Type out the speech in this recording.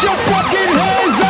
just fucking hands up.